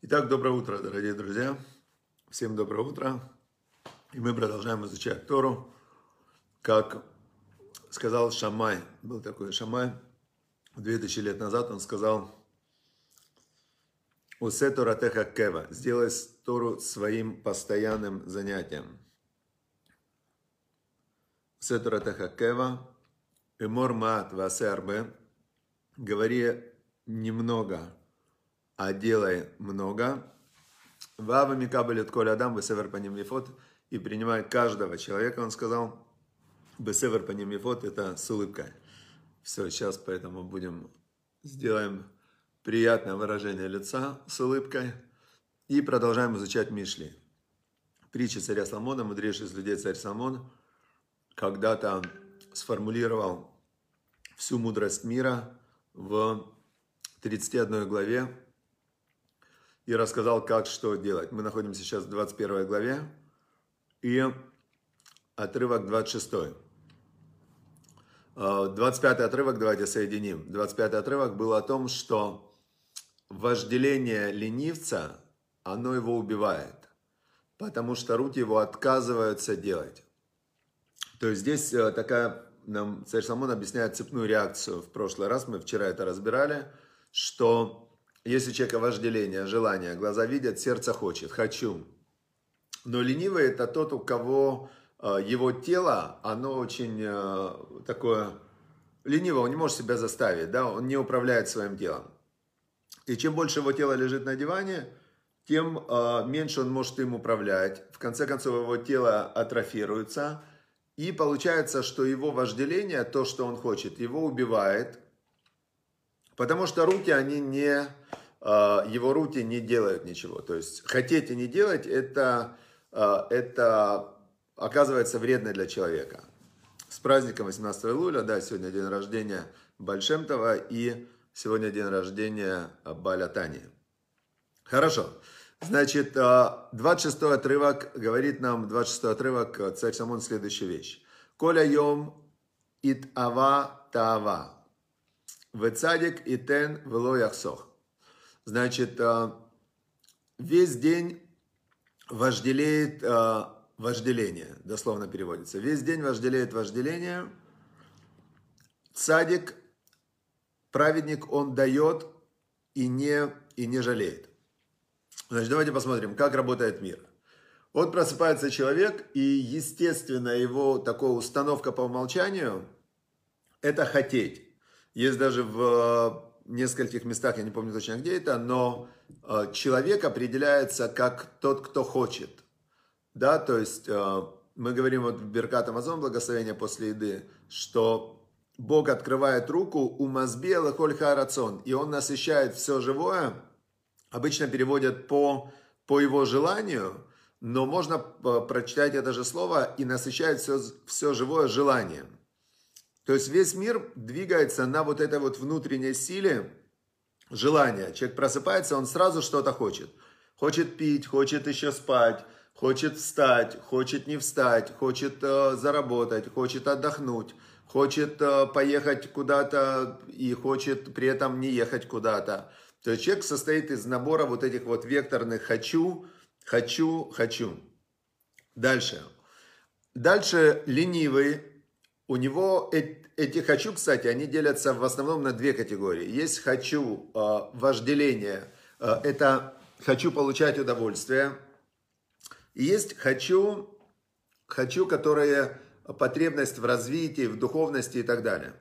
Итак, доброе утро, дорогие друзья. Всем доброе утро. И мы продолжаем изучать Тору. Как сказал Шамай, был такой Шамай, 2000 лет назад он сказал, «Усе Тора теха кева» – «Сделай Тору своим постоянным занятием». «Усе Тора теха кева» – «Эмор маат васе арбе» – «Говори немного, а делай много. Вава Микабелет Коля Адам Бесевер Паним Лифот и принимает каждого человека, он сказал, Бесевер Паним Лифот это с улыбкой. Все, сейчас поэтому будем, сделаем приятное выражение лица с улыбкой и продолжаем изучать Мишли. Притча царя Соломона, мудрейший из людей царь Соломон, когда-то сформулировал всю мудрость мира в 31 главе и рассказал, как что делать. Мы находимся сейчас в 21 главе и отрывок 26. 25 отрывок давайте соединим. 25 отрывок был о том, что вожделение ленивца, оно его убивает, потому что руки его отказываются делать. То есть здесь э, такая, нам царь Соломон объясняет цепную реакцию. В прошлый раз мы вчера это разбирали, что если у человека вожделение, желание, глаза видят, сердце хочет, хочу. Но ленивый это тот, у кого э, его тело, оно очень э, такое ленивое, он не может себя заставить, да, он не управляет своим телом. И чем больше его тело лежит на диване, тем э, меньше он может им управлять. В конце концов, его тело атрофируется. И получается, что его вожделение, то, что он хочет, его убивает. Потому что руки, они не его руки не делают ничего. То есть хотеть и не делать, это, а, это оказывается вредно для человека. С праздником 18 июля, да, сегодня день рождения Большемтова и сегодня день рождения Балятани. Хорошо. Значит, 26 а, отрывок говорит нам, 26 отрывок, царь Самон, следующую вещь. Коля йом ит ава таава. Вецадик итен вело яхсох. Значит, э, весь день вожделеет э, вожделение, дословно переводится. Весь день вожделеет вожделение. Садик, праведник, он дает и не, и не жалеет. Значит, давайте посмотрим, как работает мир. Вот просыпается человек, и, естественно, его такая установка по умолчанию – это хотеть. Есть даже в нескольких местах, я не помню точно где это, но э, человек определяется как тот, кто хочет. Да, то есть э, мы говорим вот в Беркат Амазон, благословение после еды, что Бог открывает руку у Мазбела Хольха Рацион, и он насыщает все живое, обычно переводят по, по его желанию, но можно э, прочитать это же слово и насыщает все, все живое желанием. То есть весь мир двигается на вот этой вот внутренней силе желания. Человек просыпается, он сразу что-то хочет. Хочет пить, хочет еще спать, хочет встать, хочет не встать, хочет э, заработать, хочет отдохнуть, хочет э, поехать куда-то и хочет при этом не ехать куда-то. То есть человек состоит из набора вот этих вот векторных «хочу», «хочу», «хочу». Дальше. Дальше ленивый, у него эти хочу, кстати, они делятся в основном на две категории. Есть хочу э, вожделение, э, это хочу получать удовольствие. И есть хочу, хочу, которое потребность в развитии, в духовности и так далее.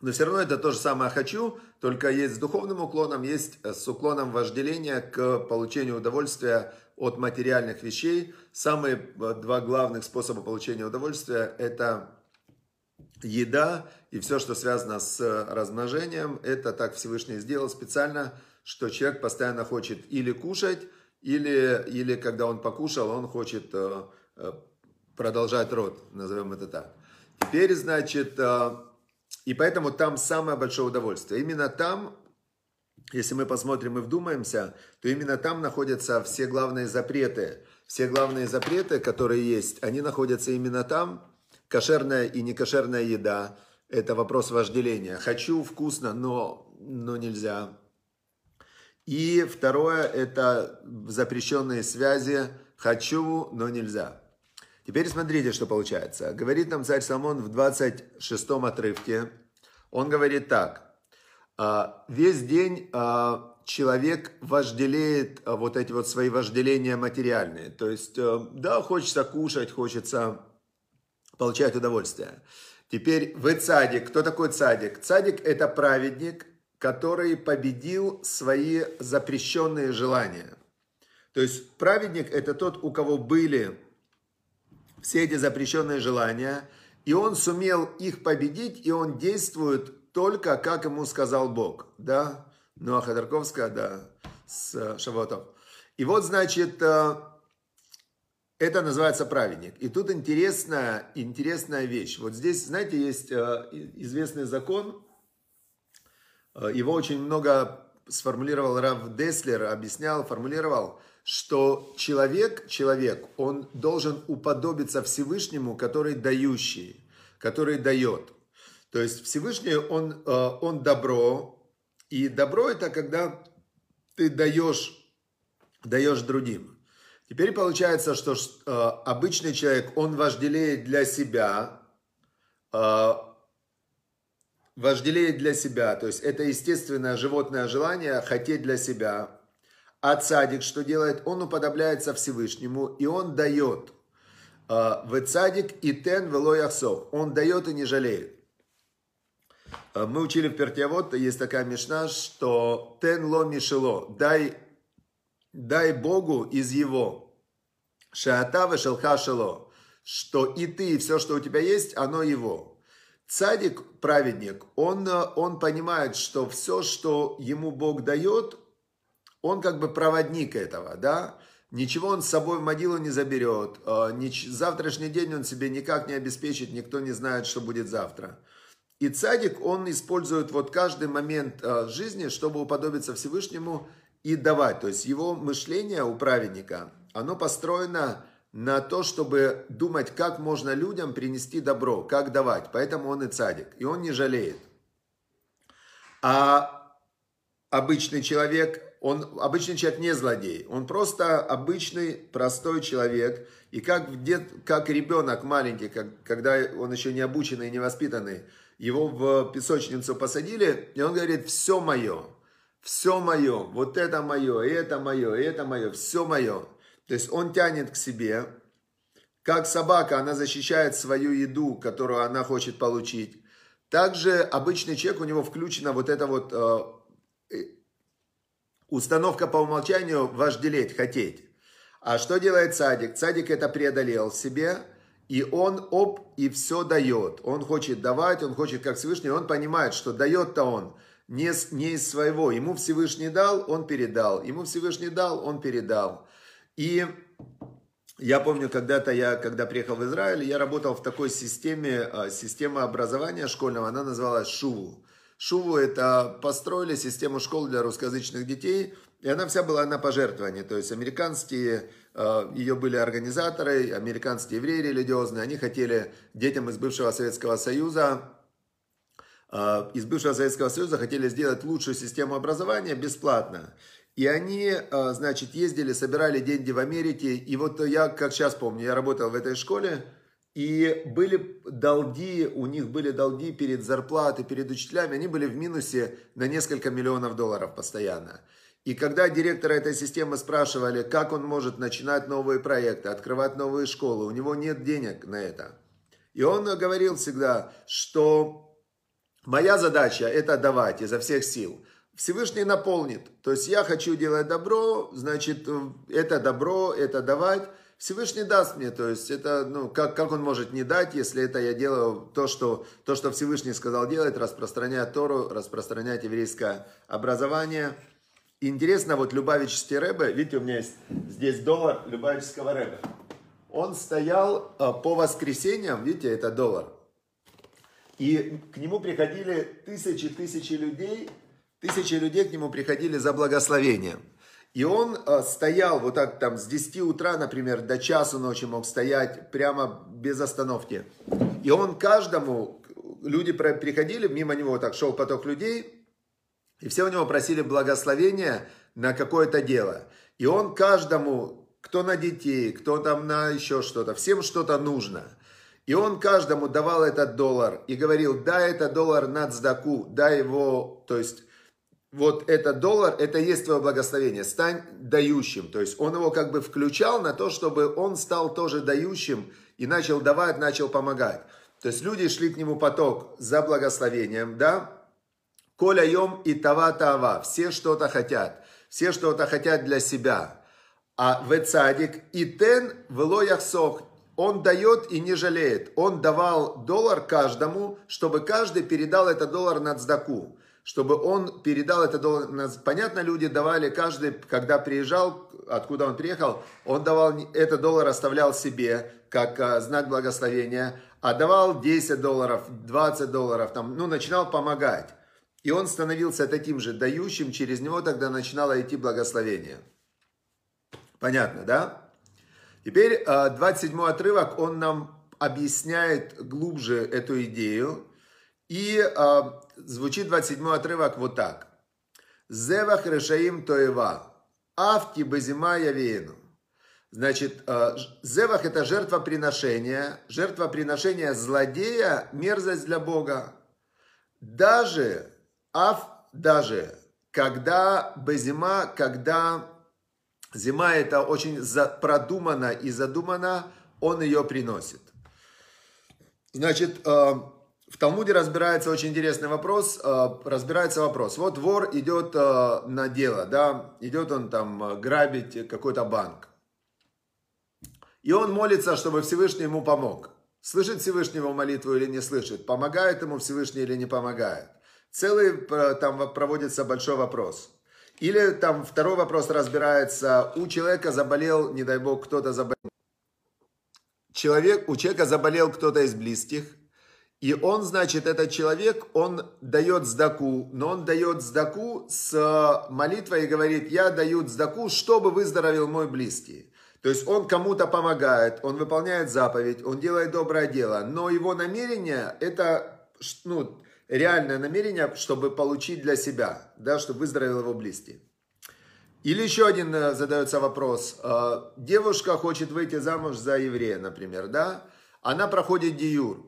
Но все равно это то же самое хочу, только есть с духовным уклоном, есть с уклоном вожделения к получению удовольствия от материальных вещей. Самые два главных способа получения удовольствия – это еда и все, что связано с размножением, это так Всевышний сделал специально, что человек постоянно хочет или кушать, или, или когда он покушал, он хочет э, э, продолжать род, назовем это так. Теперь, значит, э, и поэтому там самое большое удовольствие. Именно там, если мы посмотрим и вдумаемся, то именно там находятся все главные запреты. Все главные запреты, которые есть, они находятся именно там, Кошерная и некошерная еда – это вопрос вожделения. Хочу вкусно, но, но нельзя. И второе, это запрещенные связи. Хочу, но нельзя. Теперь смотрите, что получается. Говорит нам царь Соломон в 26 отрывке. Он говорит так. «А, Весь день а, человек вожделеет а, вот эти вот свои вожделения материальные. То есть, э, да, хочется кушать, хочется получать удовольствие. Теперь вы цадик. Кто такой цадик? Цадик это праведник, который победил свои запрещенные желания. То есть праведник это тот, у кого были все эти запрещенные желания, и он сумел их победить, и он действует только, как ему сказал Бог. Да? Ну, а Ходорковская, да, с Шавотов. И вот, значит, э, это называется праведник. И тут интересная, интересная вещь. Вот здесь, знаете, есть э, известный закон, Э, его очень много сформулировал Рав Деслер, объяснял, формулировал, что человек, человек, он должен уподобиться Всевышнему, который дающий, который дает. То есть Всевышний, он, э, он добро, и добро это когда ты даешь, даешь другим. Теперь получается, что э, обычный человек, он вожделеет для себя, вожделеет для себя, то есть это естественное животное желание хотеть для себя. А цадик что делает? Он уподобляется Всевышнему, и он дает. А, в цадик и тен велояхсов. Он дает и не жалеет. А, мы учили в Пертиавод, есть такая мешна, что тен ло мишело. Дай, дай Богу из его. Шаата шелха шело. Что и ты, и все, что у тебя есть, оно его. Цадик, праведник, он, он понимает, что все, что ему Бог дает, он как бы проводник этого, да, Ничего он с собой в могилу не заберет. Э, завтрашний день он себе никак не обеспечит, никто не знает, что будет завтра. И цадик, он использует вот каждый момент э, жизни, чтобы уподобиться Всевышнему и давать. То есть его мышление у праведника, оно построено на то, чтобы думать, как можно людям принести добро, как давать. Поэтому он и цадик, и он не жалеет. А обычный человек, он, обычный человек не злодей, он просто обычный, простой человек. И как, дед, как ребенок маленький, как, когда он еще не обученный, не воспитанный, его в песочницу посадили, и он говорит, все мое, все мое, вот это мое, и это мое, и это мое, все мое. То есть он тянет к себе, как собака, она защищает свою еду, которую она хочет получить. Также обычный человек, у него включена вот эта вот э, э, установка по умолчанию вожделеть, хотеть. А что делает садик? Садик это преодолел себе, и он оп, и все дает. Он хочет давать, он хочет как Всевышний, он понимает, что дает-то он не, не из своего. Ему Всевышний дал, он передал. Ему Всевышний дал, он передал. И я помню, когда-то я, когда приехал в Израиль, я работал в такой системе, а, система образования школьного, она называлась ШУВУ. ШУВУ это построили систему школ для русскоязычных детей, и она вся была на пожертвования. То есть американские, а, ее были организаторы, американские евреи религиозные, они хотели детям из бывшего Советского Союза из бывшего Советского Союза хотели сделать лучшую систему образования бесплатно. И они, а, значит, ездили, собирали деньги в Америке. И вот я, как сейчас помню, я работал в этой школе, и были долги, у них были долги перед зарплатой, перед учителями, они были в минусе на несколько миллионов долларов постоянно. И когда директора этой системы спрашивали, как он может начинать новые проекты, открывать новые школы, у него нет денег на это. И он говорил всегда, что моя задача это давать изо всех сил. Всевышний наполнит. То есть я хочу делать добро, значит, это добро, это давать. Всевышний даст мне, то есть это, ну, как, как он может не дать, если это я делаю то, что, то, что Всевышний сказал делать, распространять Тору, распространять еврейское образование. интересно, вот Любавический Рэбе, видите, у меня есть здесь доллар Любавического Рэбе. Он стоял а, по воскресеньям, видите, это доллар. И к нему приходили тысячи-тысячи людей, Тысячи людей к нему приходили за благословением. И он э, стоял вот так там с 10 утра, например, до часу ночи мог стоять прямо без остановки. И он каждому, люди приходили, мимо него вот так шел поток людей, и все у него просили благословения на какое-то дело. И он каждому, кто на детей, кто там на еще что-то, всем что-то нужно. И он каждому давал этот доллар и говорил, дай этот доллар на цдаку, дай его, то есть вот этот доллар, это есть твое благословение, стань дающим. То есть он его как бы включал на то, чтобы он стал тоже дающим и начал давать, начал помогать. То есть люди шли к нему поток за благословением, да? Коля йом и тава тава, все что-то хотят, все что-то хотят для себя. А в цадик и тен вело яхсох, он дает и не жалеет. Он давал доллар каждому, чтобы каждый передал этот доллар на цдаку чтобы он передал это доллар. Понятно, люди давали, каждый, когда приезжал, откуда он приехал, он давал, этот доллар оставлял себе, как а, знак благословения, а давал 10 долларов, 20 долларов, там, ну, начинал помогать. И он становился таким же дающим, через него тогда начинало идти благословение. Понятно, да? Теперь 27 а, отрывок, он нам объясняет глубже эту идею. И э, звучит 27 отрывок вот так. Зевах решаим тоева, авти безима явену. Значит, э, зевах это жертвоприношение, жертвоприношение злодея, мерзость для Бога. Даже, ав, даже, когда безима, когда зима это очень продумано и задумано, он ее приносит. Значит, э, в Талмуде разбирается очень интересный вопрос, э, разбирается вопрос. Вот вор идет э, на дело, да, идет он там грабить какой-то банк. И он молится, чтобы Всевышний ему помог. Слышит Всевышний его молитву или не слышит? Помогает ему Всевышний или не помогает? Целый там проводится большой вопрос. Или там второй вопрос разбирается, у человека заболел, не дай бог, кто-то заболел. Человек, у человека заболел кто-то из близких, и он, значит, этот человек, он дает сдаку, но он дает сдаку с молитвой и говорит, я даю сдаку, чтобы выздоровел мой близкий. То есть он кому-то помогает, он выполняет заповедь, он делает доброе дело, но его намерение это ну, реальное намерение, чтобы получить для себя, да, чтобы выздоровел его близкий. Или еще один э, задается вопрос. Э, девушка хочет выйти замуж за еврея, например, да? Она проходит диюр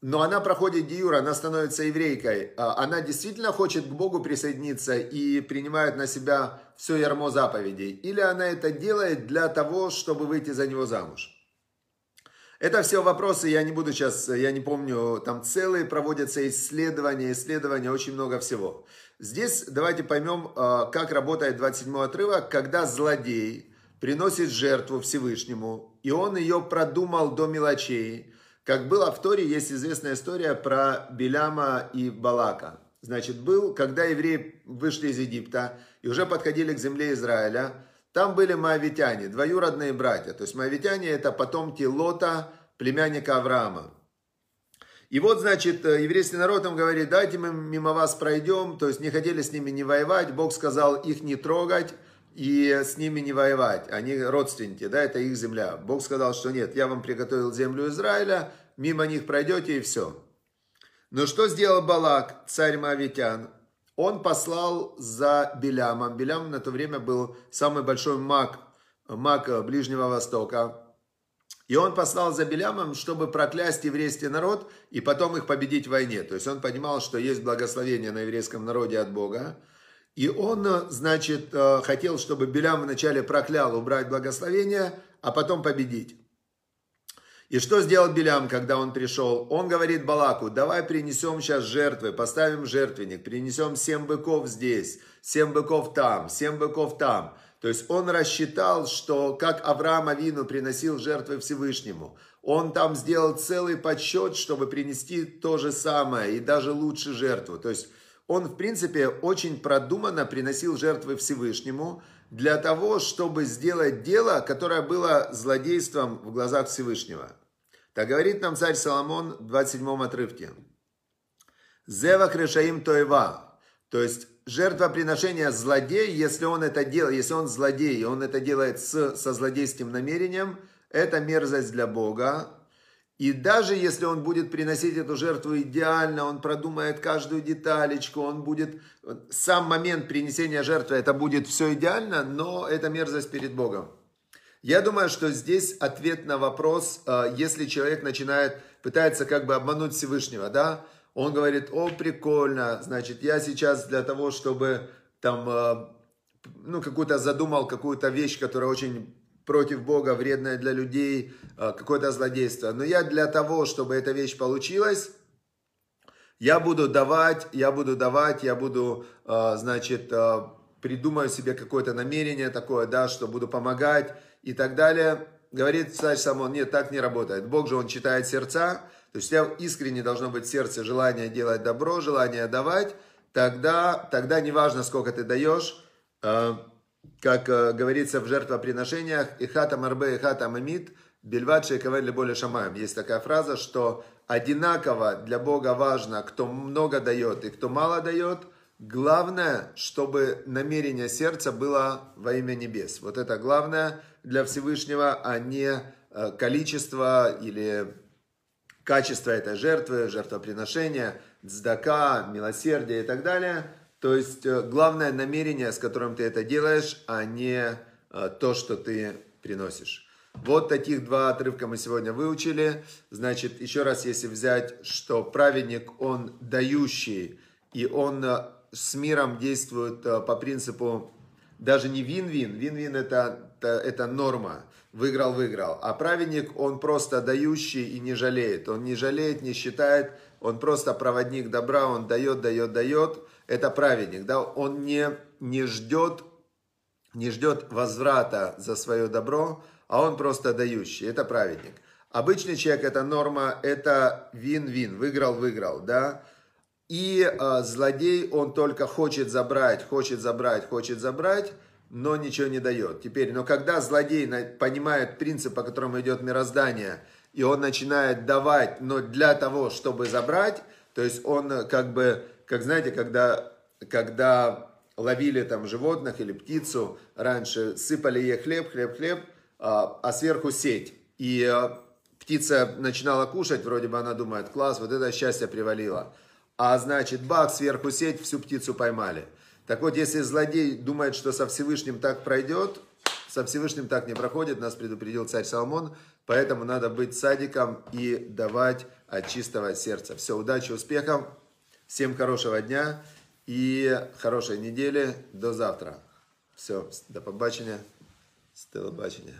но она проходит диюр, она становится еврейкой, а она действительно хочет к Богу присоединиться и принимает на себя все ярмо заповедей, или она это делает для того, чтобы выйти за него замуж. Это все вопросы, я не буду сейчас, я не помню, там целые проводятся исследования, исследования, очень много всего. Здесь давайте поймем, а, как работает 27 отрывок, когда злодей приносит жертву Всевышнему, и он ее продумал до мелочей, как было в Торе, есть известная история про Беляма и Балака. Значит, был, когда евреи вышли из Египта и уже подходили к земле Израиля, там были моавитяне, двоюродные братья. То есть моавитяне это потомки Лота, племянника Авраама. И вот, значит, еврейский народ им говорит, дайте мы мимо вас пройдем, то есть не хотели с ними не воевать, Бог сказал их не трогать, и с ними не воевать. Они родственники, да, это их земля. Бог сказал, что нет, я вам приготовил землю Израиля, мимо них пройдете и все. Но что сделал Балак, царь Моавитян? Он послал за Белямом. Белям на то время был самый большой маг, маг Ближнего Востока. И он послал за Белямом, чтобы проклясть еврейский народ и потом их победить в войне. То есть он понимал, что есть благословение на еврейском народе от Бога. И он, э, значит, э, хотел, чтобы Белям вначале проклял, убрать благословение, а потом победить. И что сделал Белям, когда он пришел? Он говорит Балаку, давай принесем сейчас жертвы, поставим жертвенник, принесем семь быков здесь, семь быков там, семь быков там. То есть он рассчитал, что как Авраам Авину приносил жертвы Всевышнему, он там сделал целый подсчет, чтобы принести то же самое и даже лучше жертву. То есть он, в принципе, очень продуманно приносил жертвы Всевышнему для того, чтобы сделать дело, которое было злодейством в глазах Всевышнего. Так говорит нам царь Соломон в 27 отрывке. Зева крешаим тоева. То есть жертвоприношение злодей, если он это делает, если он злодей, и он это делает с, со злодейским намерением, это мерзость для Бога. И даже если он будет приносить эту жертву идеально, он продумает каждую деталечку, он будет... Сам момент принесения жертвы, это будет все идеально, но это мерзость перед Богом. Я думаю, что здесь ответ на вопрос, э, если человек начинает, пытается как бы обмануть Всевышнего, да, он говорит, о, прикольно, значит, я сейчас для того, чтобы там, э, ну, какую-то задумал какую-то вещь, которая очень против Бога, вредная для людей, э, какое-то злодейство. Но я для того, чтобы эта вещь получилась, я буду давать, я буду давать, я буду, значит, придумаю себе какое-то намерение такое, да, что буду помогать, и так далее. Говорит царь Самон, нет, так не работает. Бог же, он читает сердца, то есть у тебя искренне должно быть сердце желание делать добро, желание давать, тогда, тогда неважно, сколько ты даешь, как э, говорится в жертвоприношениях, «Ихата марбе, ихата мамит, бельват шейкавен более шамаем». Есть такая фраза, что одинаково для Бога важно, кто много дает и кто мало дает – Главное, чтобы намерение сердца было во имя небес. Вот это главное для Всевышнего, а не э, количество или качество этой жертвы, жертвоприношения, цдака, милосердие и так далее. То есть э, главное намерение, с которым ты это делаешь, а не э, то, что ты приносишь. Вот таких два отрывка мы сегодня выучили. Значит, еще раз, если взять, что праведник, он дающий, и он с миром действуют э, по принципу даже не вин-вин. Вин-вин это, это, это норма. Выиграл-выиграл. А праведник, он просто дающий и не жалеет. Он не жалеет, не считает. Он просто проводник добра, он дает, дает, дает. Это праведник. Да? Он не, не, ждет, не ждет возврата за свое добро, а он просто дающий. Это праведник. Обычный человек, это норма, это вин-вин. Выиграл-выиграл. Да? И э, злодей, он только хочет забрать, хочет забрать, хочет забрать, но ничего не дает. Теперь, но когда злодей понимает принцип, по которому идет мироздание, и он начинает давать, но для того, чтобы забрать, то есть он как бы, как знаете, когда, когда ловили там животных или птицу, раньше сыпали ей хлеб, хлеб, хлеб, а, а сверху сеть. И э, птица начинала кушать, вроде бы она думает, класс, вот это счастье привалило а значит, бах, сверху сеть, всю птицу поймали. Так вот, если злодей думает, что со Всевышним так пройдет, со Всевышним так не проходит, нас предупредил царь Соломон, поэтому надо быть садиком и давать от чистого сердца. Все, удачи, успехов, всем хорошего дня и хорошей недели. До завтра. Все, до побачення, з телебачення.